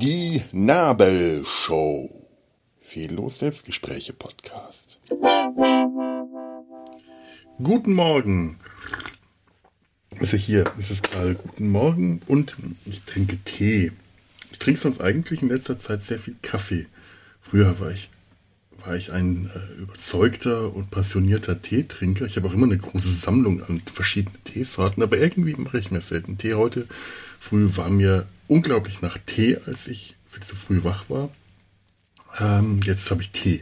Die Nabelshow. Fehllos Selbstgespräche Podcast. Guten Morgen. Also hier ist es gerade guten Morgen und ich trinke Tee. Ich trinke sonst eigentlich in letzter Zeit sehr viel Kaffee. Früher war ich, war ich ein äh, überzeugter und passionierter Teetrinker. Ich habe auch immer eine große Sammlung an verschiedenen Teesorten, aber irgendwie mache ich mir selten Tee. Heute früh war mir unglaublich nach Tee, als ich viel zu früh wach war. Ähm, jetzt habe ich Tee.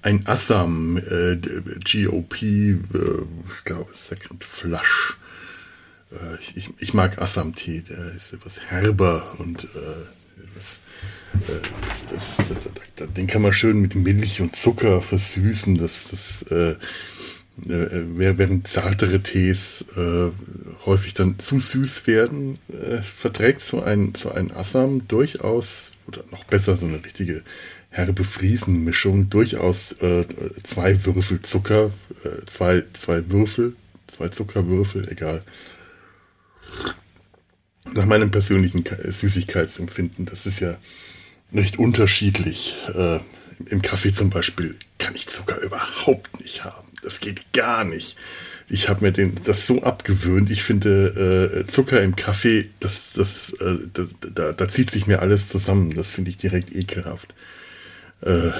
Ein Assam äh, GOP, äh, ich glaube, Second Flush. Äh, ich, ich, ich, mag Assam-Tee, der ist etwas herber und äh, das, das, das, den kann man schön mit Milch und Zucker versüßen. Das, das äh, während zartere Tees äh, häufig dann zu süß werden, äh, verträgt so ein, so ein Assam durchaus, oder noch besser so eine richtige herbe Friesenmischung, durchaus äh, zwei Würfel Zucker, äh, zwei, zwei Würfel, zwei Zuckerwürfel, egal. Nach meinem persönlichen Süßigkeitsempfinden, das ist ja recht unterschiedlich. Äh, Im Kaffee zum Beispiel kann ich Zucker überhaupt nicht haben. Das geht gar nicht. Ich habe mir den, das so abgewöhnt. Ich finde äh, Zucker im Kaffee, das, das, äh, da, da, da, zieht sich mir alles zusammen. Das finde ich direkt ekelhaft. Äh,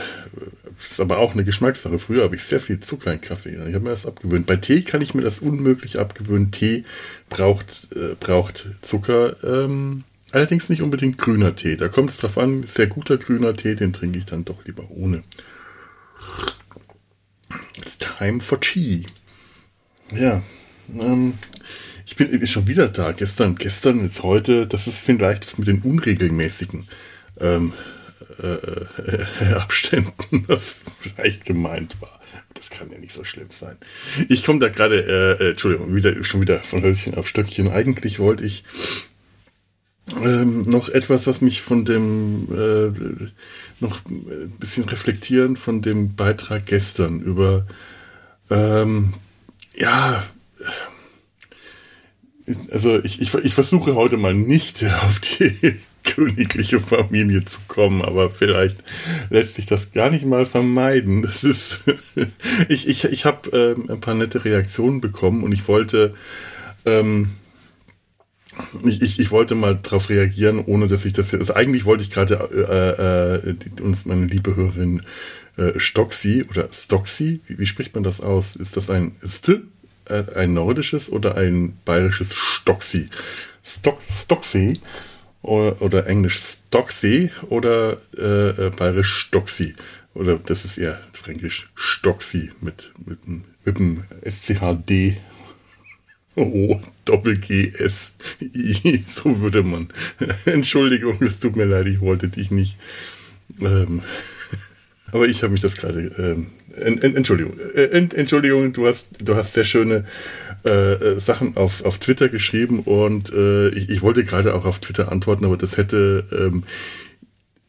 ist aber auch eine Geschmackssache. Früher habe ich sehr viel Zucker in Kaffee. Ich habe mir das abgewöhnt. Bei Tee kann ich mir das unmöglich abgewöhnen. Tee braucht, äh, braucht Zucker. Ähm, allerdings nicht unbedingt grüner Tee. Da kommt es drauf an. Sehr guter grüner Tee, den trinke ich dann doch lieber ohne. It's time for Chi. Ja, ähm, ich bin, bin schon wieder da. Gestern, gestern, jetzt heute. Das ist vielleicht das mit den unregelmäßigen ähm, äh, äh, Abständen, das vielleicht gemeint war. Das kann ja nicht so schlimm sein. Ich komme da gerade, äh, äh, Entschuldigung, wieder, schon wieder von Hölzchen auf Stöckchen. Eigentlich wollte ich ähm, noch etwas, was mich von dem äh, noch ein bisschen reflektieren von dem Beitrag gestern über ähm, ja also ich, ich, ich versuche heute mal nicht auf die königliche Familie zu kommen, aber vielleicht lässt sich das gar nicht mal vermeiden. Das ist, ich, ich, ich habe ähm, ein paar nette Reaktionen bekommen und ich wollte, ähm, ich, ich, ich wollte mal darauf reagieren, ohne dass ich das jetzt, also eigentlich wollte ich gerade äh, äh, uns meine liebe Hörerin äh, Stoxy oder Stoxy, wie, wie, spricht man das aus? Ist das ein St, äh, ein nordisches oder ein bayerisches Stoxy? Stock, Stoxy oder, englisch Stocksee oder äh, äh, bayerisch Stocksy. Oder das ist eher fränkisch Stocksy mit, mit, mit dem SCHD. O, Doppel G, S, I, so würde man. Entschuldigung, es tut mir leid, ich wollte dich nicht. Ähm, aber ich habe mich das gerade. Ähm, Entschuldigung, äh, Entschuldigung, du hast, du hast sehr schöne äh, äh, Sachen auf, auf Twitter geschrieben und äh, ich, ich wollte gerade auch auf Twitter antworten, aber das hätte ähm,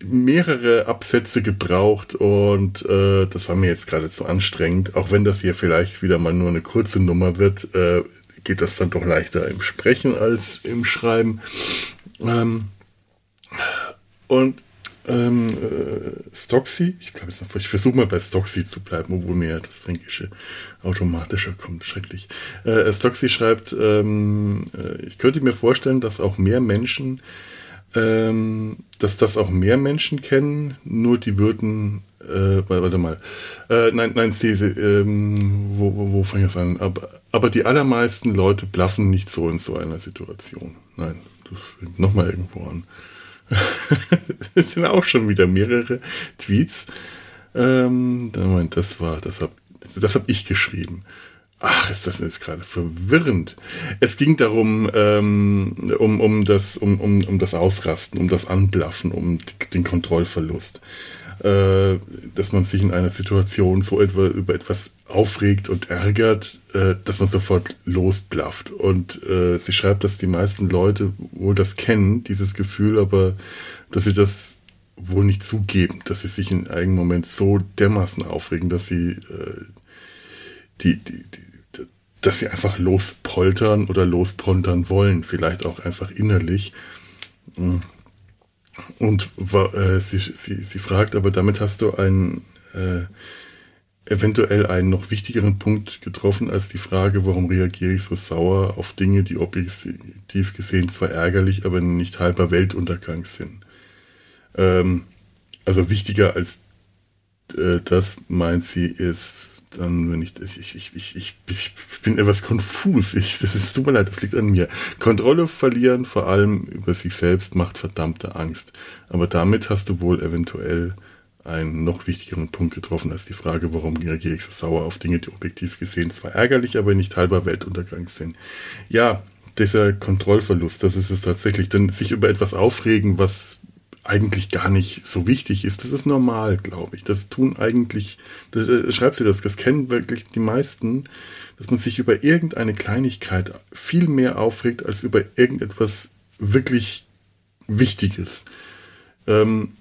mehrere Absätze gebraucht und äh, das war mir jetzt gerade zu anstrengend. Auch wenn das hier vielleicht wieder mal nur eine kurze Nummer wird, äh, geht das dann doch leichter im Sprechen als im Schreiben. Ähm, und ähm, äh, Stoxy, ich glaube, ich versuche mal bei Stoxy zu bleiben, obwohl mir das Fränkische automatischer kommt, schrecklich. Äh, Stoxy schreibt, ähm, äh, ich könnte mir vorstellen, dass auch mehr Menschen, ähm, dass das auch mehr Menschen kennen, nur die würden, äh, warte mal, äh, nein, nein, Stese, ähm, wo, wo, wo fange ich das an? Aber, aber die allermeisten Leute blaffen nicht so in so einer Situation. Nein, das fängt nochmal irgendwo an. es sind auch schon wieder mehrere Tweets. Ähm, Moment, das war, das habe das hab ich geschrieben. Ach, ist das jetzt gerade verwirrend. Es ging darum, ähm, um, um, das, um, um, um das Ausrasten, um das Anblaffen, um den Kontrollverlust äh, dass man sich in einer Situation so etwa über etwas aufregt und ärgert, äh, dass man sofort losblafft. Und äh, sie schreibt, dass die meisten Leute wohl das kennen, dieses Gefühl, aber dass sie das wohl nicht zugeben, dass sie sich in einem Moment so dermaßen aufregen, dass sie äh, die, die, die dass sie einfach lospoltern oder lospoltern wollen, vielleicht auch einfach innerlich. Und äh, sie, sie, sie fragt, aber damit hast du einen äh, eventuell einen noch wichtigeren Punkt getroffen als die Frage, warum reagiere ich so sauer auf Dinge, die objektiv gesehen zwar ärgerlich, aber nicht halber Weltuntergang sind. Ähm, also wichtiger als äh, das meint sie ist dann, wenn ich, ich, ich, ich, ich, ich bin etwas konfus. Ich, das ist, tut mir leid, das liegt an mir. Kontrolle verlieren, vor allem über sich selbst, macht verdammte Angst. Aber damit hast du wohl eventuell einen noch wichtigeren Punkt getroffen als die Frage, warum reagiere ich so sauer auf Dinge, die objektiv gesehen zwar ärgerlich, aber nicht halber Weltuntergang sind. Ja, dieser Kontrollverlust, das ist es tatsächlich. Denn sich über etwas aufregen, was eigentlich gar nicht so wichtig ist. Das ist normal, glaube ich. Das tun eigentlich, das, äh, schreibst du das, das kennen wirklich die meisten, dass man sich über irgendeine Kleinigkeit viel mehr aufregt als über irgendetwas wirklich Wichtiges. Ähm,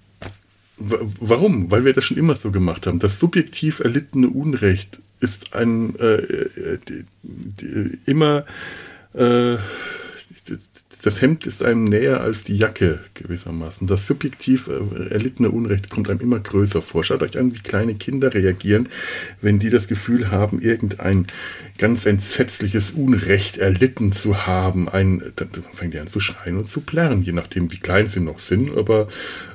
warum? Weil wir das schon immer so gemacht haben. Das subjektiv erlittene Unrecht ist ein äh, äh, immer äh, das Hemd ist einem näher als die Jacke gewissermaßen. Das subjektiv äh, erlittene Unrecht kommt einem immer größer vor. Schaut euch an, wie kleine Kinder reagieren, wenn die das Gefühl haben, irgendein ganz entsetzliches Unrecht erlitten zu haben. Ein, dann fangen die an zu schreien und zu plärren, je nachdem, wie klein sie noch sind. Aber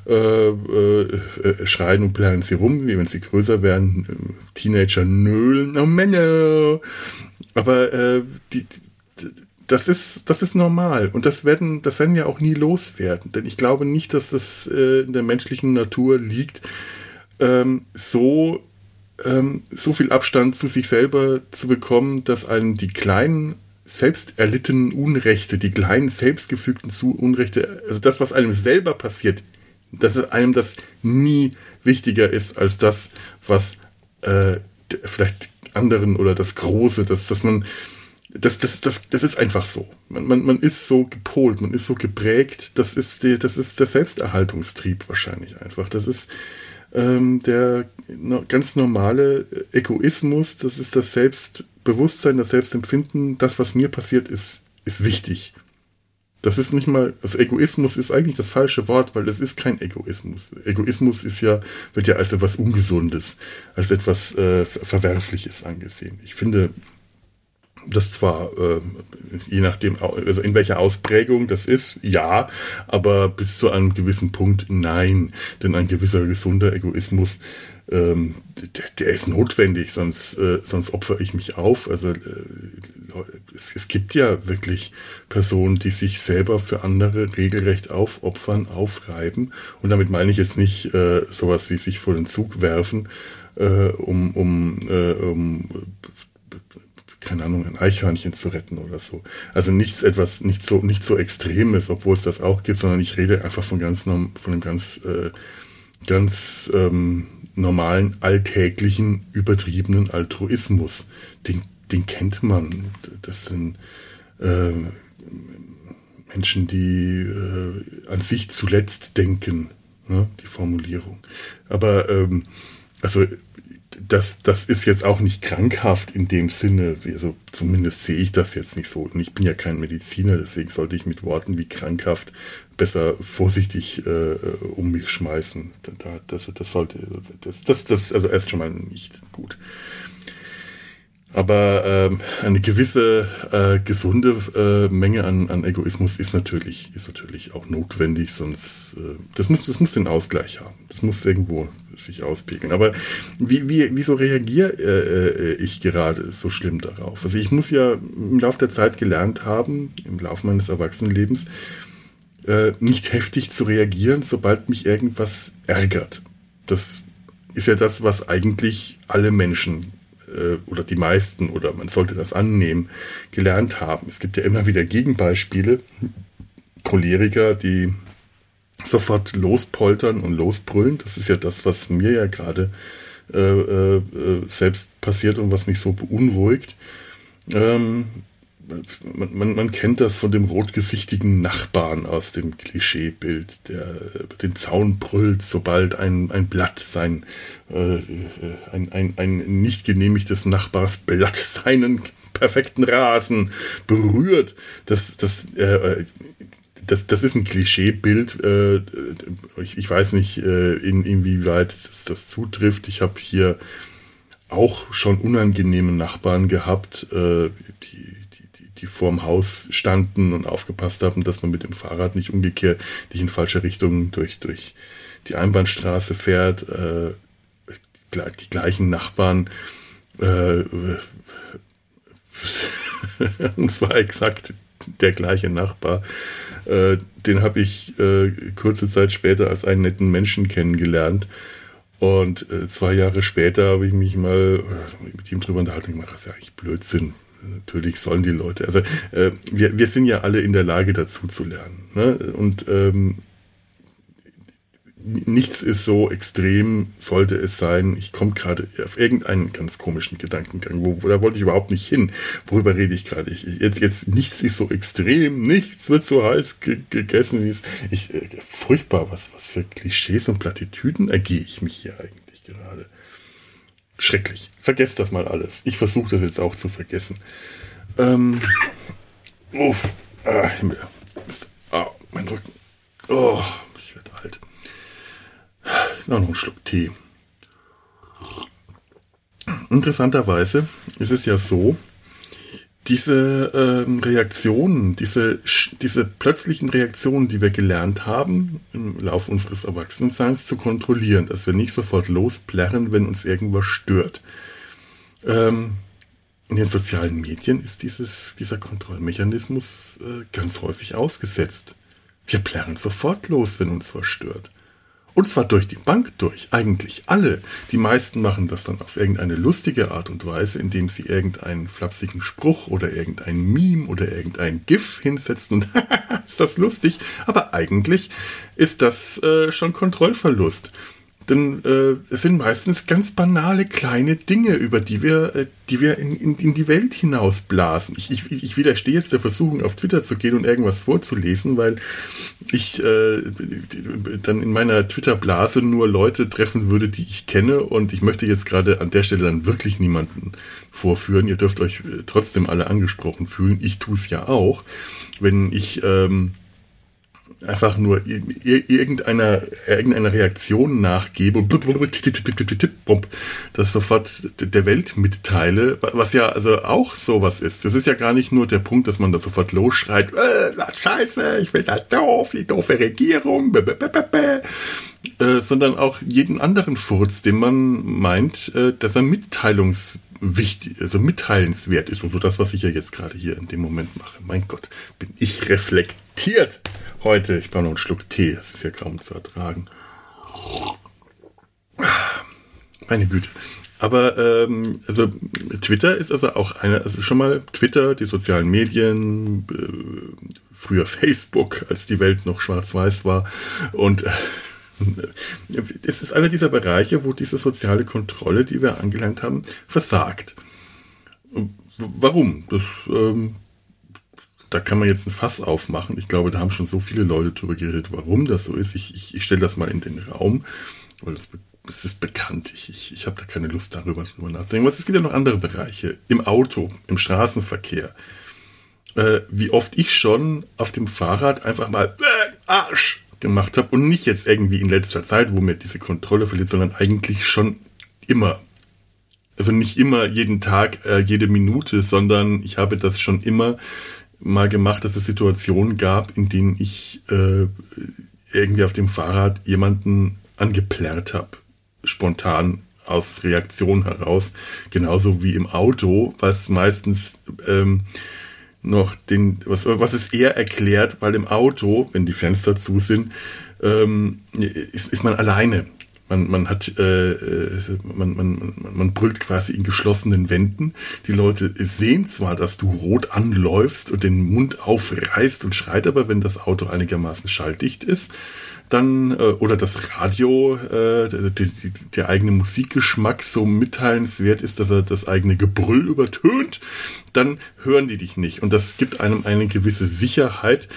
äh, äh, schreien und plärren sie rum, wie wenn sie größer werden. Teenager nölen, oh Männer. Aber äh, die, die das ist, das ist normal. Und das werden, das werden wir auch nie loswerden, denn ich glaube nicht, dass das äh, in der menschlichen Natur liegt, ähm, so, ähm, so viel Abstand zu sich selber zu bekommen, dass einem die kleinen selbst erlittenen Unrechte, die kleinen selbstgefügten Unrechte, also das, was einem selber passiert, dass einem das nie wichtiger ist als das, was äh, vielleicht anderen oder das Große, dass, dass man das, das, das, das ist einfach so. Man, man, man ist so gepolt, man ist so geprägt. Das ist, die, das ist der Selbsterhaltungstrieb wahrscheinlich einfach. Das ist ähm, der ganz normale Egoismus, das ist das Selbstbewusstsein, das Selbstempfinden. Das, was mir passiert ist, ist wichtig. Das ist nicht mal, also Egoismus ist eigentlich das falsche Wort, weil es ist kein Egoismus. Egoismus ist ja, wird ja als etwas Ungesundes, als etwas äh, Verwerfliches angesehen. Ich finde, das zwar, äh, je nachdem, also in welcher Ausprägung das ist, ja, aber bis zu einem gewissen Punkt nein. Denn ein gewisser gesunder Egoismus, ähm, der, der, ist notwendig, sonst, äh, sonst opfere ich mich auf. Also äh, es, es gibt ja wirklich Personen, die sich selber für andere regelrecht aufopfern, aufreiben. Und damit meine ich jetzt nicht äh, sowas wie sich vor den Zug werfen, äh, um, um, äh, um keine Ahnung, ein Eichhörnchen zu retten oder so. Also nichts etwas, nicht so, nicht so Extremes, obwohl es das auch gibt, sondern ich rede einfach von ganz, von einem ganz, äh, ganz ähm, normalen, alltäglichen, übertriebenen Altruismus. Den, den kennt man. Das sind äh, Menschen, die äh, an sich zuletzt denken, ne? die Formulierung. Aber ähm, also das, das ist jetzt auch nicht krankhaft in dem Sinne, also zumindest sehe ich das jetzt nicht so. Und ich bin ja kein Mediziner, deswegen sollte ich mit Worten wie krankhaft besser vorsichtig äh, um mich schmeißen. Das, das sollte, das, das, das, also erst schon mal nicht gut. Aber ähm, eine gewisse äh, gesunde äh, Menge an, an Egoismus ist natürlich, ist natürlich auch notwendig, sonst äh, das muss, das muss den Ausgleich haben. Das muss irgendwo sich auspegeln. Aber wie, wie, wieso reagiere äh, ich gerade so schlimm darauf? Also ich muss ja im Laufe der Zeit gelernt haben, im Laufe meines Erwachsenenlebens, äh, nicht heftig zu reagieren, sobald mich irgendwas ärgert. Das ist ja das, was eigentlich alle Menschen äh, oder die meisten, oder man sollte das annehmen, gelernt haben. Es gibt ja immer wieder Gegenbeispiele, Choleriker, die sofort lospoltern und losbrüllen. Das ist ja das, was mir ja gerade äh, äh, selbst passiert und was mich so beunruhigt. Ähm, man, man, man, kennt das von dem rotgesichtigen Nachbarn aus dem Klischeebild, der den Zaun brüllt, sobald ein, ein Blatt sein, äh, ein, ein, ein nicht genehmigtes Nachbarsblatt seinen perfekten Rasen berührt. Das, das, äh, das, das ist ein Klischeebild. Äh, ich, ich weiß nicht, äh, in, inwieweit das, das zutrifft. Ich habe hier auch schon unangenehme Nachbarn gehabt, äh, die, die, vorm Haus standen und aufgepasst haben, dass man mit dem Fahrrad nicht umgekehrt, nicht in falsche Richtung durch, durch die Einbahnstraße fährt. Äh, die gleichen Nachbarn, äh, und zwar exakt der gleiche Nachbar, äh, den habe ich äh, kurze Zeit später als einen netten Menschen kennengelernt. Und äh, zwei Jahre später habe ich mich mal äh, mit ihm drüber unterhalten gemacht, das ist ja eigentlich Blödsinn. Natürlich sollen die Leute, also äh, wir, wir sind ja alle in der Lage dazu zu lernen. Ne? Und ähm, nichts ist so extrem, sollte es sein. Ich komme gerade auf irgendeinen ganz komischen Gedankengang, wo, da wollte ich überhaupt nicht hin. Worüber rede ich gerade? Jetzt, jetzt, nichts ist so extrem, nichts wird so heiß ge gegessen, wie es. Ich, äh, furchtbar, was, was für Klischees und Plattitüden ergehe ich mich hier eigentlich gerade. Schrecklich. Vergesst das mal alles. Ich versuche das jetzt auch zu vergessen. Ähm. Oh, ah, Himmel. Ah, mein Rücken. Oh, noch einen Schluck Tee. Interessanterweise ist es ja so, diese ähm, Reaktionen, diese, diese plötzlichen Reaktionen, die wir gelernt haben, im Laufe unseres Erwachsenenseins zu kontrollieren, dass wir nicht sofort losplärren, wenn uns irgendwas stört. Ähm, in den sozialen Medien ist dieses, dieser Kontrollmechanismus äh, ganz häufig ausgesetzt. Wir plärren sofort los, wenn uns was stört. Und zwar durch die Bank durch, eigentlich alle. Die meisten machen das dann auf irgendeine lustige Art und Weise, indem sie irgendeinen flapsigen Spruch oder irgendein Meme oder irgendein GIF hinsetzen und ist das lustig. Aber eigentlich ist das äh, schon Kontrollverlust. Denn äh, es sind meistens ganz banale kleine Dinge, über die wir, äh, die wir in, in, in die Welt hinausblasen. Ich, ich, ich widerstehe jetzt der Versuchung, auf Twitter zu gehen und irgendwas vorzulesen, weil ich äh, dann in meiner Twitter-Blase nur Leute treffen würde, die ich kenne. Und ich möchte jetzt gerade an der Stelle dann wirklich niemanden vorführen. Ihr dürft euch äh, trotzdem alle angesprochen fühlen. Ich tue es ja auch. Wenn ich... Ähm, einfach nur irgendeiner, irgendeiner Reaktion nachgebe und das sofort der Welt mitteile, was ja also auch sowas ist. Das ist ja gar nicht nur der Punkt, dass man da sofort losschreit, äh, scheiße, ich will da doof, die doofe Regierung, äh, sondern auch jeden anderen Furz, den man meint, äh, dass er mitteilungswichtig, also mitteilenswert ist und so das, was ich ja jetzt gerade hier in dem Moment mache. Mein Gott, bin ich reflektiert heute. Ich brauche noch einen Schluck Tee, das ist ja kaum zu ertragen. Meine Güte. Aber ähm, also Twitter ist also auch eine, also schon mal Twitter, die sozialen Medien, äh, früher Facebook, als die Welt noch schwarz-weiß war. Und äh, es ist einer dieser Bereiche, wo diese soziale Kontrolle, die wir angelernt haben, versagt. Warum? Das ähm, da kann man jetzt ein Fass aufmachen. Ich glaube, da haben schon so viele Leute drüber geredet, warum das so ist. Ich, ich, ich stelle das mal in den Raum, weil das, das ist bekannt. Ich, ich, ich habe da keine Lust darüber, nachzudenken. es gibt ja noch andere Bereiche. Im Auto, im Straßenverkehr. Äh, wie oft ich schon auf dem Fahrrad einfach mal äh, Arsch gemacht habe und nicht jetzt irgendwie in letzter Zeit, wo mir diese Kontrolle verliert, sondern eigentlich schon immer. Also nicht immer jeden Tag, äh, jede Minute, sondern ich habe das schon immer mal gemacht, dass es Situationen gab, in denen ich äh, irgendwie auf dem Fahrrad jemanden angeplärrt habe. Spontan aus Reaktion heraus. Genauso wie im Auto, was meistens ähm, noch den, was, was es eher erklärt, weil im Auto, wenn die Fenster zu sind, ähm, ist, ist man alleine. Man, man hat, äh, man, man, man brüllt quasi in geschlossenen Wänden. Die Leute sehen zwar, dass du rot anläufst und den Mund aufreißt und schreit, aber wenn das Auto einigermaßen schalldicht ist, dann, äh, oder das Radio, äh, der, der, der eigene Musikgeschmack so mitteilenswert ist, dass er das eigene Gebrüll übertönt, dann hören die dich nicht. Und das gibt einem eine gewisse Sicherheit,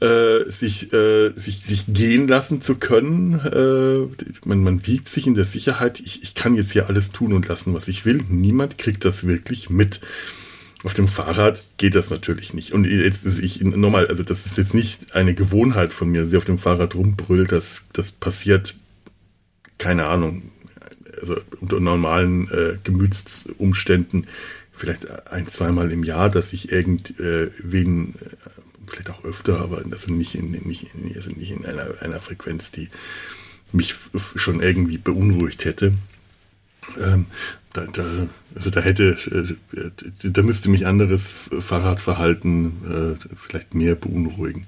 äh, sich, äh, sich, sich gehen lassen zu können. Äh, man, man wiegt sich in der Sicherheit, ich, ich kann jetzt hier alles tun und lassen, was ich will. Niemand kriegt das wirklich mit. Auf dem Fahrrad geht das natürlich nicht. Und jetzt ist ich nochmal, also das ist jetzt nicht eine Gewohnheit von mir, dass ich auf dem Fahrrad rumbrüllt. Das, das passiert, keine Ahnung, also unter normalen äh, Gemütsumständen vielleicht ein, zweimal im Jahr, dass ich irgendwen, äh, vielleicht auch öfter, aber also nicht in, nicht in, also nicht in einer, einer Frequenz, die mich schon irgendwie beunruhigt hätte. Ähm, da, da, also da hätte, äh, da müsste mich anderes Fahrradverhalten äh, vielleicht mehr beunruhigen.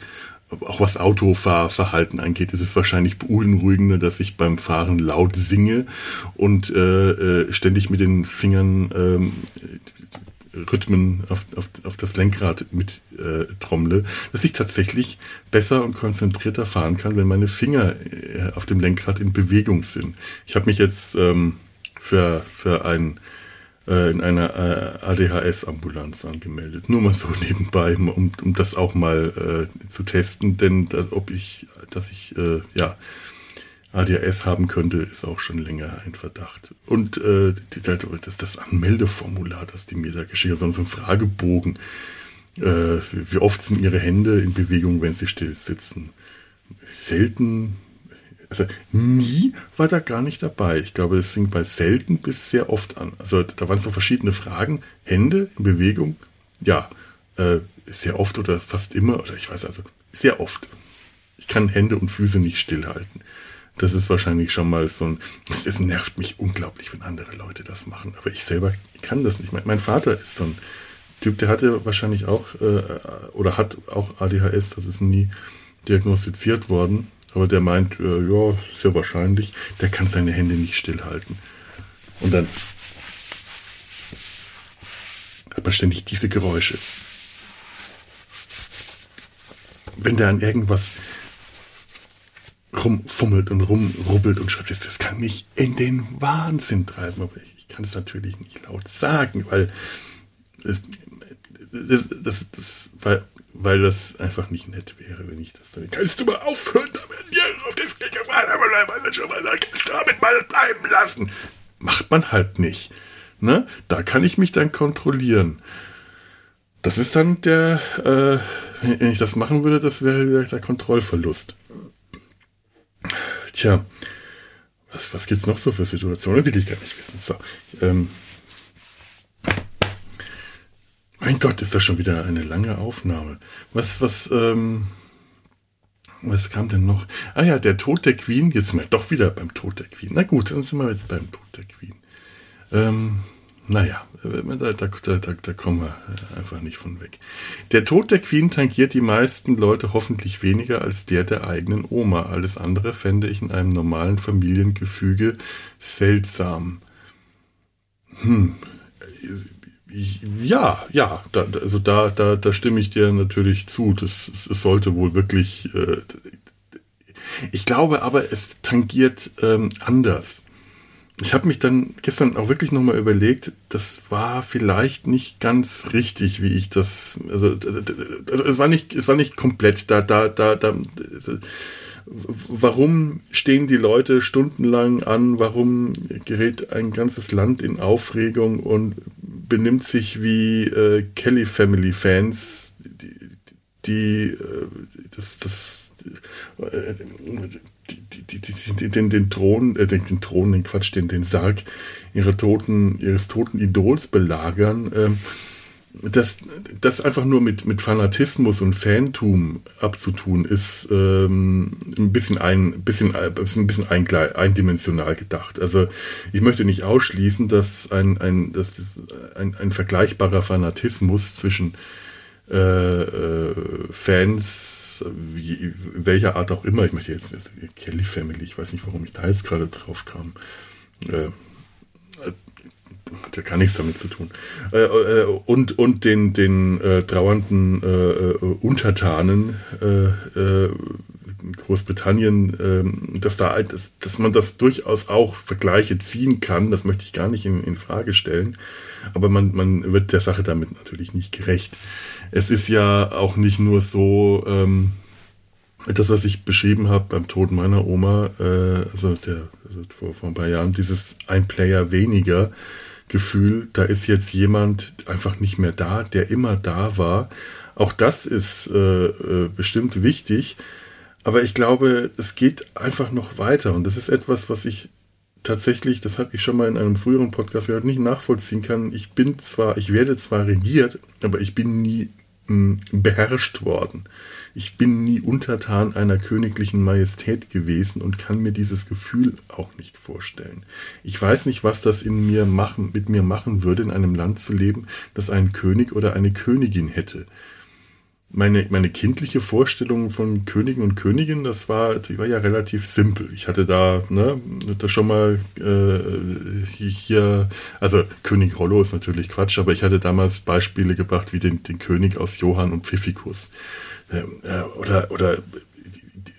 Auch was Autofahrverhalten angeht, ist es wahrscheinlich beunruhigender, dass ich beim Fahren laut singe und äh, äh ständig mit den Fingern ähm, Rhythmen auf, auf, auf das Lenkrad mit äh, trommle, dass ich tatsächlich besser und konzentrierter fahren kann, wenn meine Finger äh, auf dem Lenkrad in Bewegung sind. Ich habe mich jetzt ähm, für, für ein, äh, in einer äh, ADHS-Ambulanz angemeldet. Nur mal so nebenbei, um, um das auch mal äh, zu testen, denn das, ob ich, dass ich äh, ja ADHS haben könnte, ist auch schon länger ein Verdacht. Und äh, das, das Anmeldeformular, das die mir da geschickt haben, so ein Fragebogen. Äh, wie oft sind ihre Hände in Bewegung, wenn sie still sitzen? Selten, also nie war da gar nicht dabei. Ich glaube, das fing bei selten bis sehr oft an. Also da waren so verschiedene Fragen. Hände in Bewegung, ja, äh, sehr oft oder fast immer, oder ich weiß also, sehr oft. Ich kann Hände und Füße nicht stillhalten. Das ist wahrscheinlich schon mal so ein. Es, es nervt mich unglaublich, wenn andere Leute das machen. Aber ich selber kann das nicht. Mein, mein Vater ist so ein Typ, der hatte wahrscheinlich auch äh, oder hat auch ADHS, das ist nie diagnostiziert worden. Aber der meint, äh, ja, sehr wahrscheinlich, der kann seine Hände nicht stillhalten. Und dann hat man ständig diese Geräusche. Wenn der an irgendwas rumfummelt und rumrubbelt und schreibt, das kann mich in den Wahnsinn treiben. Aber ich, ich kann es natürlich nicht laut sagen, weil das, das, das, das, weil weil das einfach nicht nett wäre, wenn ich das dann. Kannst du mal aufhören damit? Ja, das kannst du damit mal bleiben lassen. Macht man halt nicht. Ne? Da kann ich mich dann kontrollieren. Das ist dann der, äh, wenn ich das machen würde, das wäre wieder der Kontrollverlust. Tja, was, was es noch so für Situationen? Will ich gar nicht wissen. So, ähm, mein Gott, ist das schon wieder eine lange Aufnahme. Was, was, ähm, was kam denn noch? Ah ja, der Tod der Queen. Jetzt sind wir doch wieder beim Tod der Queen. Na gut, dann sind wir jetzt beim Tod der Queen. Ähm, naja, da, da, da, da kommen wir einfach nicht von weg. Der Tod der Queen tangiert die meisten Leute hoffentlich weniger als der der eigenen Oma. Alles andere fände ich in einem normalen Familiengefüge seltsam. Hm, ja, ja, da, also da, da, da stimme ich dir natürlich zu. Das, es sollte wohl wirklich. Äh, ich glaube aber, es tangiert ähm, anders. Ich habe mich dann gestern auch wirklich nochmal überlegt, das war vielleicht nicht ganz richtig, wie ich das. Also, also es war nicht, es war nicht komplett da, da, da, da. Warum stehen die Leute stundenlang an? Warum gerät ein ganzes Land in Aufregung und benimmt sich wie äh, Kelly Family Fans, die, die äh, das, das äh, die, den, den Thron, äh, den, den Thron, den Quatsch, den, den Sarg ihrer toten, ihres toten Idols belagern. Ähm, das, das einfach nur mit, mit Fanatismus und Fantum abzutun, ist ähm, ein bisschen ein bisschen, ein bisschen eindimensional gedacht. Also ich möchte nicht ausschließen, dass ein, ein, dass ein, ein vergleichbarer Fanatismus zwischen äh, äh, Fans, wie, welcher Art auch immer, ich möchte jetzt, Kelly Family, ich weiß nicht, warum ich da jetzt gerade drauf kam. Äh, hat ja gar nichts damit zu tun. Äh, äh, und, und den, den äh, trauernden äh, Untertanen Großbritannien, äh, dass, da, dass, dass man das durchaus auch Vergleiche ziehen kann, das möchte ich gar nicht in, in Frage stellen. Aber man, man wird der Sache damit natürlich nicht gerecht. Es ist ja auch nicht nur so, ähm, das, was ich beschrieben habe beim Tod meiner Oma, äh, also, der, also vor, vor ein paar Jahren, dieses ein Player weniger Gefühl, da ist jetzt jemand einfach nicht mehr da, der immer da war. Auch das ist äh, äh, bestimmt wichtig, aber ich glaube, es geht einfach noch weiter und das ist etwas, was ich tatsächlich, das habe ich schon mal in einem früheren Podcast gehört, nicht nachvollziehen kann. Ich bin zwar, ich werde zwar regiert, aber ich bin nie beherrscht worden. Ich bin nie untertan einer königlichen Majestät gewesen und kann mir dieses Gefühl auch nicht vorstellen. Ich weiß nicht, was das in mir machen, mit mir machen würde, in einem Land zu leben, das einen König oder eine Königin hätte meine, meine kindliche Vorstellung von Königen und Königinnen, das war, die war ja relativ simpel. Ich hatte da, ne, da schon mal äh, hier, also König Rollo ist natürlich Quatsch, aber ich hatte damals Beispiele gebracht wie den, den König aus Johann und Pfiffikus. Ähm, äh, oder, oder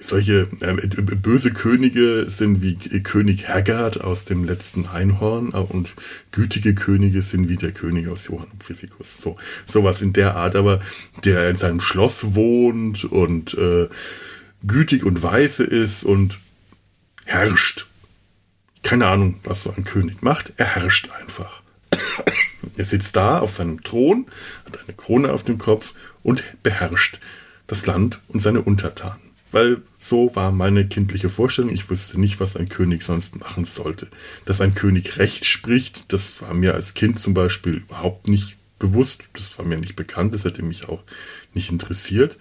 solche äh, böse Könige sind wie König Haggard aus dem letzten Einhorn äh, und gütige Könige sind wie der König aus Johann Pfiffikus. So sowas in der Art, aber der in seinem Schloss wohnt und äh, gütig und weise ist und herrscht. Keine Ahnung, was so ein König macht. Er herrscht einfach. er sitzt da auf seinem Thron, hat eine Krone auf dem Kopf und beherrscht das Land und seine Untertanen weil so war meine kindliche Vorstellung. Ich wusste nicht, was ein König sonst machen sollte. Dass ein König Recht spricht, das war mir als Kind zum Beispiel überhaupt nicht bewusst. Das war mir nicht bekannt. Das hätte mich auch nicht interessiert.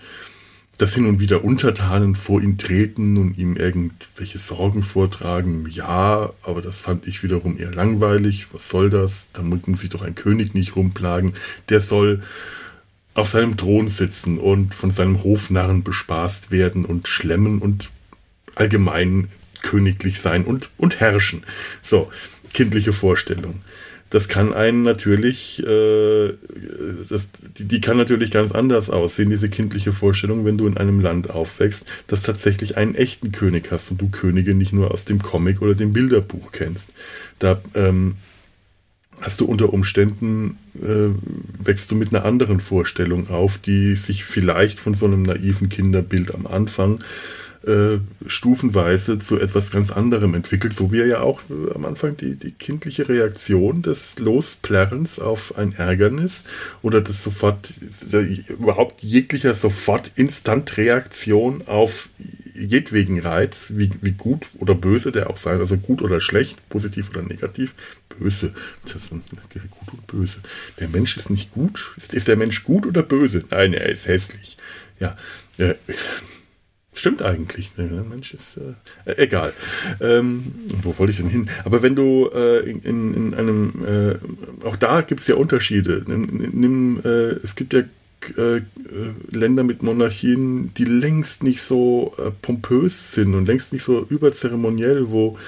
Dass hin und wieder Untertanen vor ihn treten und ihm irgendwelche Sorgen vortragen, ja, aber das fand ich wiederum eher langweilig. Was soll das? Da muss sich doch ein König nicht rumplagen. Der soll auf seinem Thron sitzen und von seinem Hofnarren bespaßt werden und schlemmen und allgemein königlich sein und, und herrschen. So, kindliche Vorstellung. Das kann einen natürlich, äh, das, die, die kann natürlich ganz anders aussehen, diese kindliche Vorstellung, wenn du in einem Land aufwächst, das tatsächlich einen echten König hast und du Könige nicht nur aus dem Comic oder dem Bilderbuch kennst. Da ähm, hast du unter Umständen, äh, wächst du mit einer anderen Vorstellung auf, die sich vielleicht von so einem naiven Kinderbild am Anfang äh, stufenweise zu etwas ganz anderem entwickelt, so wie er ja auch äh, am Anfang die, die kindliche Reaktion des Losplärrens auf ein Ärgernis oder das sofort, überhaupt jeglicher sofort Instantreaktion auf jedwegen Reiz, wie, wie gut oder böse der auch sein, also gut oder schlecht, positiv oder negativ, böse, das ist gut und böse. Der Mensch ist nicht gut, ist, ist der Mensch gut oder böse? Nein, er ist hässlich. Ja, äh, Stimmt eigentlich. Der Mensch ist äh, äh, egal. Ähm, wo wollte ich denn hin? Aber wenn du äh, in, in, einem, äh, auch da gibt es ja Unterschiede. Nimm, nimm äh, es gibt ja äh, Länder mit Monarchien, die längst nicht so pompös sind und längst nicht so überzeremoniell, wo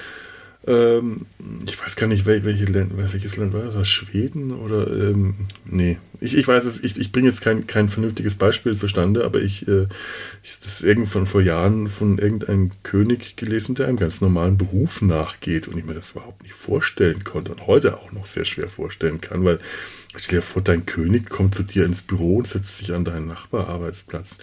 ähm, ich weiß gar nicht, welche Länd, welches Land war das? Schweden oder ähm, nee. Ich, ich weiß es, ich, ich bringe jetzt kein, kein vernünftiges Beispiel zustande, aber ich, äh, ich das irgendwann vor Jahren von irgendeinem König gelesen, der einem ganz normalen Beruf nachgeht und ich mir das überhaupt nicht vorstellen konnte und heute auch noch sehr schwer vorstellen kann, weil stell dir vor, dein König kommt zu dir ins Büro und setzt sich an deinen Nachbararbeitsplatz.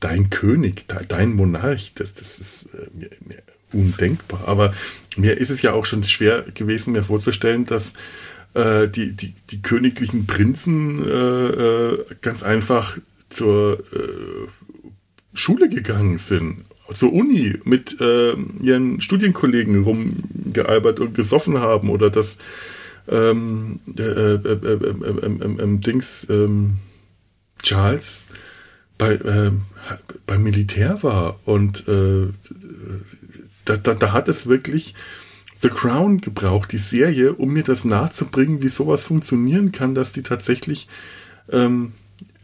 Dein König, dein Monarch, das, das ist äh, mir, mir undenkbar. Aber mir ist es ja auch schon schwer gewesen, mir vorzustellen, dass äh, die, die, die königlichen Prinzen äh, äh, ganz einfach zur äh, Schule gegangen sind, zur Uni mit äh, ihren Studienkollegen rumgealbert und gesoffen haben oder dass ähm, äh, Dings ähm, Charles bei, beim Militär war und da, da, da hat es wirklich The Crown gebraucht, die Serie, um mir das nahezubringen, wie sowas funktionieren kann, dass die tatsächlich ähm,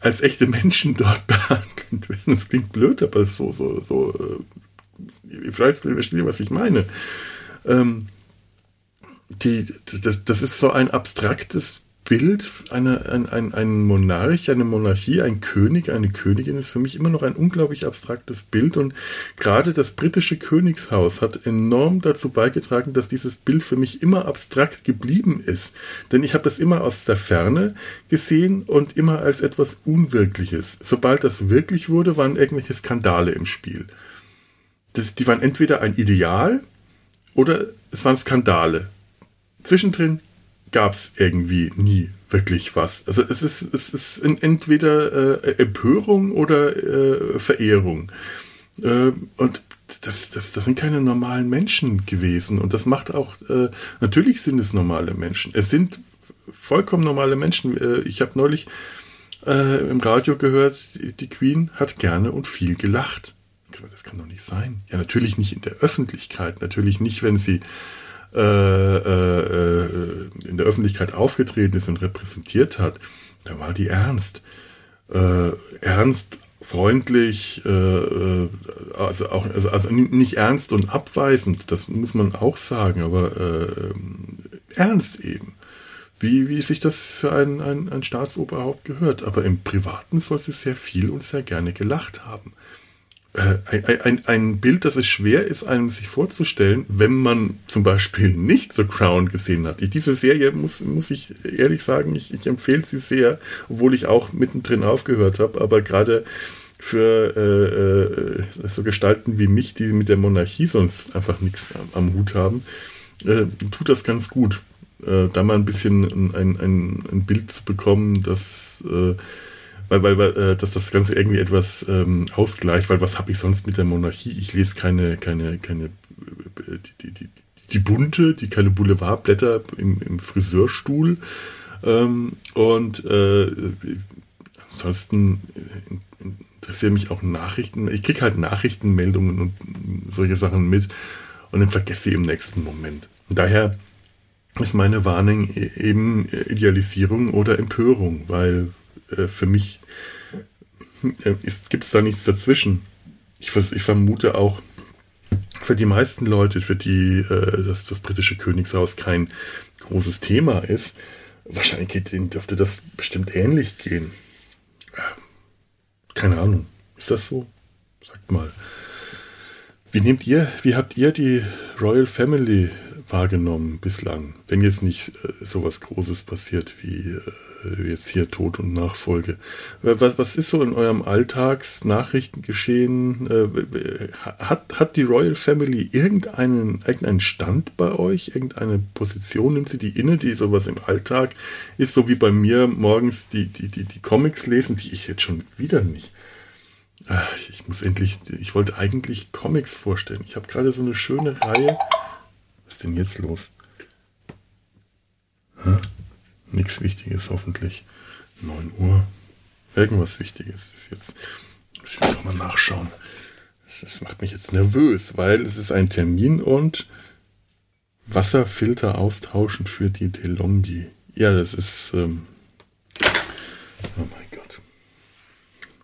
als echte Menschen dort behandelt werden. Das klingt blöd, aber so, so, so, äh, vielleicht versteht ihr, was ich meine. Ähm, die, das, das ist so ein abstraktes Bild, eine, ein, ein, ein Monarch, eine Monarchie, ein König, eine Königin ist für mich immer noch ein unglaublich abstraktes Bild und gerade das britische Königshaus hat enorm dazu beigetragen, dass dieses Bild für mich immer abstrakt geblieben ist. Denn ich habe das immer aus der Ferne gesehen und immer als etwas Unwirkliches. Sobald das wirklich wurde, waren irgendwelche Skandale im Spiel. Das, die waren entweder ein Ideal oder es waren Skandale. Zwischendrin gab es irgendwie nie wirklich was. Also es ist, es ist entweder äh, Empörung oder äh, Verehrung. Äh, und das, das, das sind keine normalen Menschen gewesen. Und das macht auch, äh, natürlich sind es normale Menschen. Es sind vollkommen normale Menschen. Äh, ich habe neulich äh, im Radio gehört, die Queen hat gerne und viel gelacht. Das kann doch nicht sein. Ja, natürlich nicht in der Öffentlichkeit, natürlich nicht, wenn sie äh, äh, in der Öffentlichkeit aufgetreten ist und repräsentiert hat, da war die ernst. Äh, ernst, freundlich, äh, äh, also auch also, also nicht ernst und abweisend, das muss man auch sagen, aber äh, ernst eben. Wie, wie sich das für ein, ein, ein Staatsoberhaupt gehört. Aber im Privaten soll sie sehr viel und sehr gerne gelacht haben. Äh, ein, ein, ein Bild, das es schwer ist, einem sich vorzustellen, wenn man zum Beispiel nicht The Crown gesehen hat. Ich, diese Serie muss, muss ich ehrlich sagen, ich, ich empfehle sie sehr, obwohl ich auch mittendrin aufgehört habe, aber gerade für äh, äh, so Gestalten wie mich, die mit der Monarchie sonst einfach nichts am, am Hut haben, äh, tut das ganz gut, äh, da mal ein bisschen ein, ein, ein Bild zu bekommen, das äh, weil, weil, äh, dass das Ganze irgendwie etwas ähm, ausgleicht, weil was habe ich sonst mit der Monarchie? Ich lese keine, keine, keine, die, die, die, die bunte, die keine Boulevardblätter im, im Friseurstuhl. Ähm, und äh, ansonsten interessieren mich auch Nachrichten. Ich kriege halt Nachrichtenmeldungen und solche Sachen mit und dann vergesse ich im nächsten Moment. Und daher ist meine Warnung e-, eben Idealisierung oder Empörung, weil äh, für mich äh, gibt es da nichts dazwischen. Ich, ich, vermute auch, für die meisten Leute, für die äh, das, das britische Königshaus kein großes Thema ist, wahrscheinlich geht, dürfte das bestimmt ähnlich gehen. Keine Ahnung. Ist das so? Sagt mal. Wie nehmt ihr, wie habt ihr die Royal Family wahrgenommen bislang? Wenn jetzt nicht äh, sowas Großes passiert wie äh, jetzt hier Tod und Nachfolge. Was, was ist so in eurem Alltagsnachrichtengeschehen? Äh, hat, hat die Royal Family irgendeinen, irgendeinen Stand bei euch? Irgendeine Position nimmt sie die inne, die sowas im Alltag ist, so wie bei mir morgens die, die, die, die Comics lesen, die ich jetzt schon wieder nicht. Ich muss endlich, ich wollte eigentlich Comics vorstellen. Ich habe gerade so eine schöne Reihe. Was ist denn jetzt los? Hm? Nichts Wichtiges hoffentlich. 9 Uhr. Irgendwas Wichtiges ist jetzt. Muss ich nochmal nachschauen. Das, macht mich jetzt nervös, weil es ist ein Termin und Wasserfilter austauschen für die DeLonghi. Ja, das ist. Ähm oh mein Gott.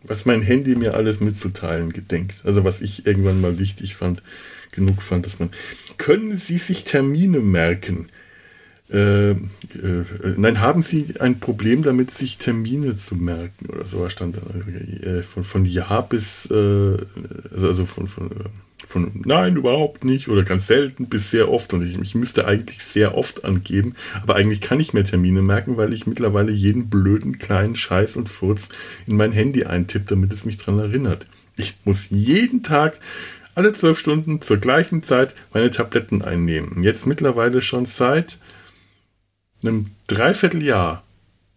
Was mein Handy mir alles mitzuteilen gedenkt. Also was ich irgendwann mal wichtig fand, genug fand, dass man. Können Sie sich Termine merken? Äh, äh, nein, haben Sie ein Problem damit, sich Termine zu merken oder so stand äh, von, von Ja bis, äh, also von, von, von Nein, überhaupt nicht oder ganz selten bis sehr oft und ich, ich müsste eigentlich sehr oft angeben, aber eigentlich kann ich mir Termine merken, weil ich mittlerweile jeden blöden kleinen Scheiß und Furz in mein Handy eintippe, damit es mich daran erinnert. Ich muss jeden Tag alle zwölf Stunden zur gleichen Zeit meine Tabletten einnehmen. Jetzt mittlerweile schon seit einem Dreivierteljahr,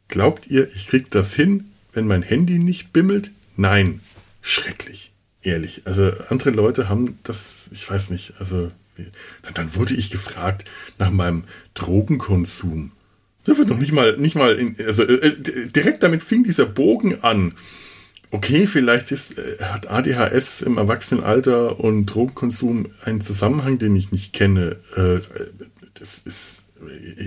glaubt ihr, ich krieg das hin, wenn mein Handy nicht bimmelt? Nein. Schrecklich. Ehrlich. Also andere Leute haben das, ich weiß nicht, also dann wurde ich gefragt nach meinem Drogenkonsum. Das wird doch nicht mal, nicht mal, in, also äh, direkt damit fing dieser Bogen an. Okay, vielleicht ist, äh, hat ADHS im Erwachsenenalter und Drogenkonsum einen Zusammenhang, den ich nicht kenne. Äh, das ist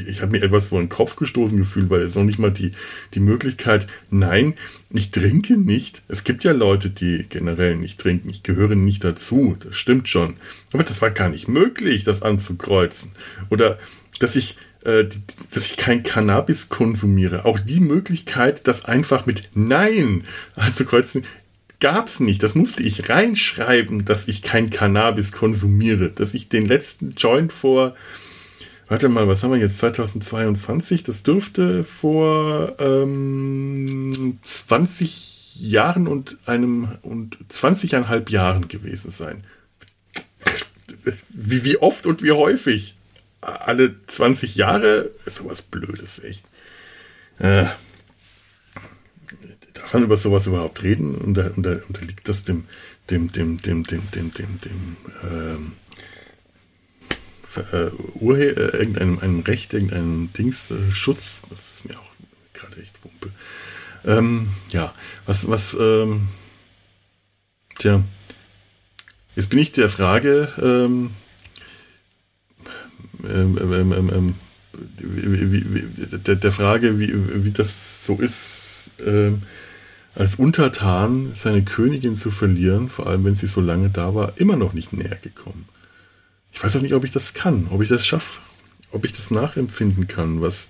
ich habe mir etwas vor den Kopf gestoßen gefühlt, weil es noch nicht mal die, die Möglichkeit, nein, ich trinke nicht. Es gibt ja Leute, die generell nicht trinken. Ich gehöre nicht dazu, das stimmt schon. Aber das war gar nicht möglich, das anzukreuzen. Oder dass ich äh, dass ich kein Cannabis konsumiere. Auch die Möglichkeit, das einfach mit Nein anzukreuzen, gab es nicht. Das musste ich reinschreiben, dass ich kein Cannabis konsumiere. Dass ich den letzten Joint vor, warte mal, was haben wir jetzt, 2022? Das dürfte vor ähm, 20 Jahren und einem und 20,5 Jahren gewesen sein. Wie, wie oft und wie häufig? Alle 20 Jahre? Ist sowas Blödes, echt. Äh, darf man über sowas überhaupt reden? Unter, unter, unterliegt das dem, dem, dem, dem, dem, dem, dem, dem ähm, äh, Urhe äh, irgendeinem einem Recht, irgendeinem Dings, äh, Schutz? Das ist mir auch gerade echt Wumpe. Ähm, ja, was, was, ähm, tja, jetzt bin ich der Frage, ähm, ähm, ähm, ähm, ähm wie, wie, der, der, Frage, wie, wie das so ist, ähm, als Untertan seine Königin zu verlieren, vor allem wenn sie so lange da war, immer noch nicht näher gekommen. Ich weiß auch nicht, ob ich das kann, ob ich das schaffe, ob ich das nachempfinden kann, was,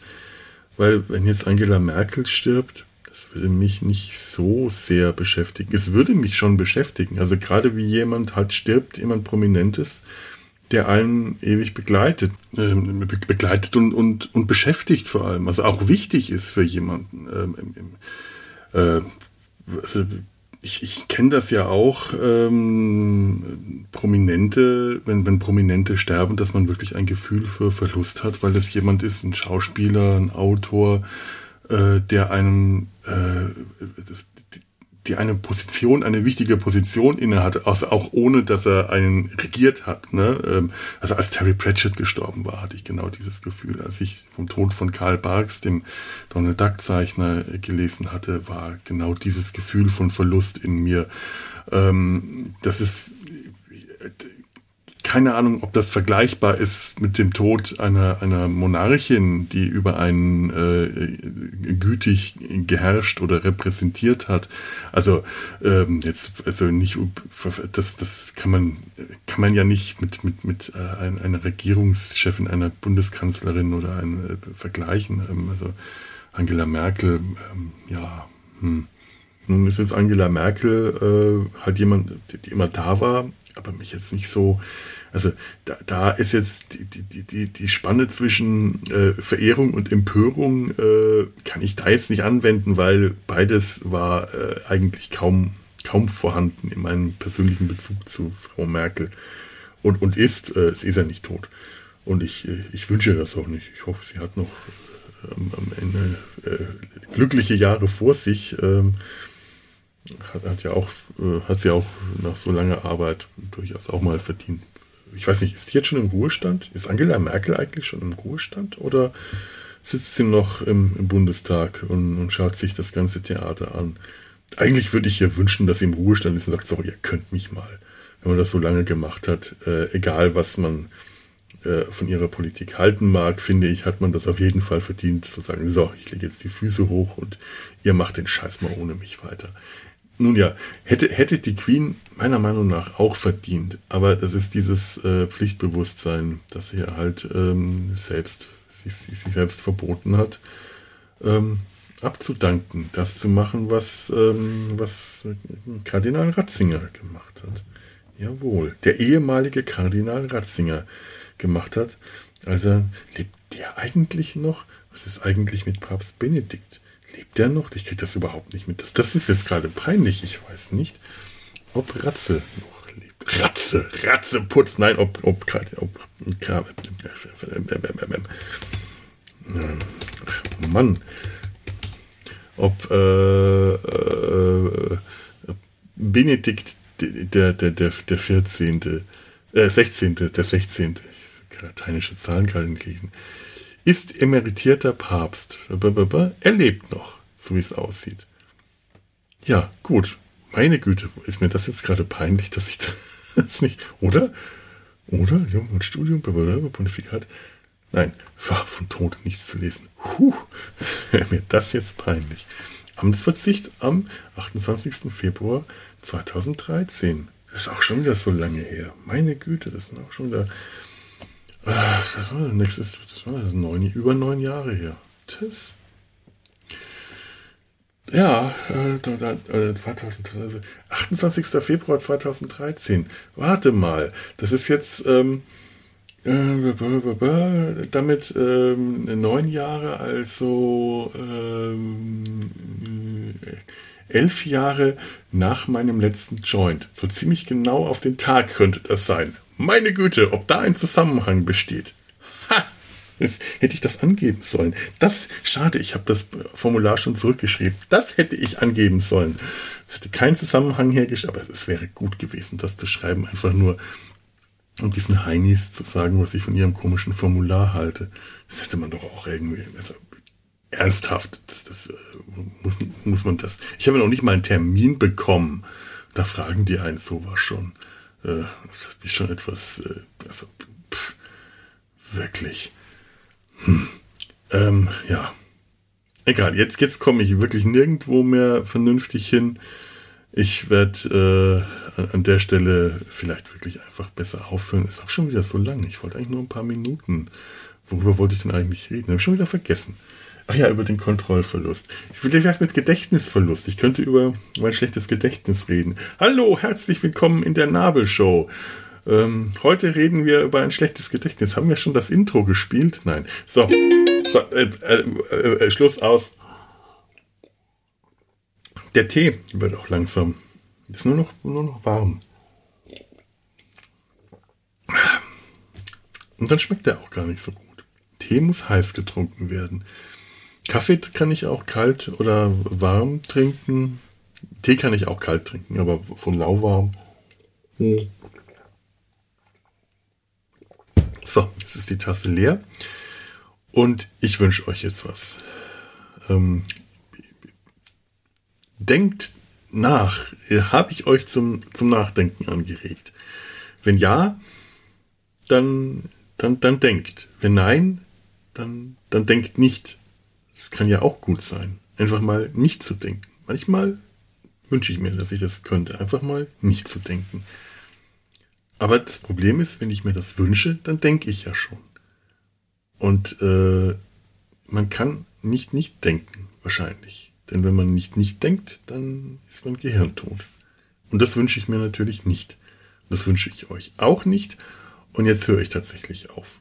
weil wenn jetzt Angela Merkel stirbt, das würde mich nicht so sehr beschäftigen. Es würde mich schon beschäftigen. Also gerade wie jemand halt stirbt, jemand Prominentes, der einen ewig begleitet, äh, begleitet und, und, und beschäftigt vor allem. Also auch wichtig ist für jemanden. Ähm, äh, also ich, ich kenne das ja auch, ähm, Prominente, wenn, wenn Prominente sterben, dass man wirklich ein Gefühl für Verlust hat, weil das jemand ist, ein Schauspieler, ein Autor, äh, der einem äh, die eine Position, eine wichtige Position innehatte, also auch ohne, dass er einen regiert hat. Ne? Ähm, also als Terry Pratchett gestorben war, hatte ich genau dieses Gefühl. Als ich vom Tod von Karl Barks, dem Donald Duck Zeichner, gelesen hatte, war genau dieses Gefühl von Verlust in mir. Ähm, das ist keine Ahnung, ob das vergleichbar ist mit dem Tod einer, einer Monarchin, die über einen äh, gütig geherrscht oder repräsentiert hat. Also ähm, jetzt, also nicht, das, das kann man, kann man ja nicht mit, mit, mit äh, einer Regierungschefin, einer Bundeskanzlerin oder ein, äh, vergleichen. Ähm, also Angela Merkel, ähm, ja, hm. Nun ist jetzt Angela Merkel äh, halt jemand, die immer da war, aber mich jetzt nicht so. Also da, da ist jetzt die, die, die, die Spanne zwischen äh, Verehrung und Empörung, äh, kann ich da jetzt nicht anwenden, weil beides war äh, eigentlich kaum, kaum vorhanden in meinem persönlichen Bezug zu Frau Merkel. Und, und ist, äh, sie ist ja nicht tot. Und ich, äh, ich wünsche das auch nicht. Ich hoffe, sie hat noch ähm, am Ende äh, glückliche Jahre vor sich. Ähm, hat, hat ja auch, äh, hat sie auch nach so langer Arbeit durchaus auch mal verdient. Ich weiß nicht, ist die jetzt schon im Ruhestand? Ist Angela Merkel eigentlich schon im Ruhestand oder sitzt sie noch im, im Bundestag und, und, schaut sich das ganze Theater an? Eigentlich würde ich ihr wünschen, dass sie im Ruhestand ist und sagt, so, ihr könnt mich mal. Wenn man das so lange gemacht hat, äh, egal was man äh, von ihrer Politik halten mag, finde ich, hat man das auf jeden Fall verdient, zu sagen, so, ich lege jetzt die Füße hoch und ihr macht den Scheiß mal ohne mich weiter. Nun ja, hätte, hätte die Queen meiner Meinung nach auch verdient, aber das ist dieses äh, Pflichtbewusstsein, das sie halt ähm, selbst, sich, sich selbst verboten hat, ähm, abzudanken, das zu machen, was, ähm, was Kardinal Ratzinger gemacht hat. Jawohl, der ehemalige Kardinal Ratzinger gemacht hat. Also lebt der eigentlich noch? Was ist eigentlich mit Papst Benedikt? Lebt der noch? Ich kriege das überhaupt nicht mit. Das, das ist jetzt gerade peinlich. Ich weiß nicht, ob Ratze noch lebt. Ratze, Ratze, Putz. Nein, ob, ob, ob, ob Mann. Ob äh, äh, Benedikt der, der, der, der 14., äh, 16., der 16., lateinische Zahlen gerade in Kirchen, ist emeritierter Papst. Er lebt noch, so wie es aussieht. Ja, gut. Meine Güte, ist mir das jetzt gerade peinlich, dass ich das nicht, oder? Oder? Studium, Pontifikat. Nein, von Tod nichts zu lesen. Puh, wäre mir das jetzt peinlich. Amtsverzicht am 28. Februar 2013. Das ist auch schon wieder so lange her. Meine Güte, das sind auch schon wieder Was war das? Nächstes, das war neun, über neun Jahre her. Das. Ja, äh, da, da, äh, 2013, 28. Februar 2013. Warte mal, das ist jetzt ähm, äh, damit ähm, neun Jahre, also ähm, elf Jahre nach meinem letzten Joint. So ziemlich genau auf den Tag könnte das sein. Meine Güte, ob da ein Zusammenhang besteht. Ha! Hätte ich das angeben sollen. Das, schade, ich habe das Formular schon zurückgeschrieben. Das hätte ich angeben sollen. Es hätte keinen Zusammenhang hergestellt, aber es wäre gut gewesen, das zu schreiben. Einfach nur, um diesen Heinis zu sagen, was ich von ihrem komischen Formular halte. Das hätte man doch auch irgendwie. Also, ernsthaft, das, das, äh, muss, muss man das. Ich habe noch nicht mal einen Termin bekommen. Da fragen die einen sowas schon. Äh, das hat mich schon etwas. Äh, also, pff, wirklich. Hm. Ähm, ja. Egal, jetzt, jetzt komme ich wirklich nirgendwo mehr vernünftig hin. Ich werde äh, an der Stelle vielleicht wirklich einfach besser aufhören. Ist auch schon wieder so lang. Ich wollte eigentlich nur ein paar Minuten. Worüber wollte ich denn eigentlich reden? Habe ich schon wieder vergessen. Ach ja, über den Kontrollverlust. Wie wäre es mit Gedächtnisverlust? Ich könnte über mein schlechtes Gedächtnis reden. Hallo, herzlich willkommen in der Nabelshow. Ähm, heute reden wir über ein schlechtes Gedächtnis. Haben wir schon das Intro gespielt? Nein. So, so äh, äh, äh, Schluss aus. Der Tee wird auch langsam. Ist nur noch, nur noch warm. Und dann schmeckt er auch gar nicht so gut. Tee muss heiß getrunken werden. Kaffee kann ich auch kalt oder warm trinken. Tee kann ich auch kalt trinken, aber von lauwarm. Hm. So, jetzt ist die Tasse leer. Und ich wünsche euch jetzt was. Ähm, denkt nach. Habe ich euch zum, zum Nachdenken angeregt? Wenn ja, dann, dann, dann denkt. Wenn nein, dann, dann denkt nicht. Das kann ja auch gut sein. Einfach mal nicht zu denken. Manchmal wünsche ich mir, dass ich das könnte. Einfach mal nicht zu denken. Aber das Problem ist, wenn ich mir das wünsche, dann denke ich ja schon. Und äh, man kann nicht nicht denken, wahrscheinlich. Denn wenn man nicht nicht denkt, dann ist man gehirntot. Und das wünsche ich mir natürlich nicht. Das wünsche ich euch auch nicht. Und jetzt höre ich tatsächlich auf.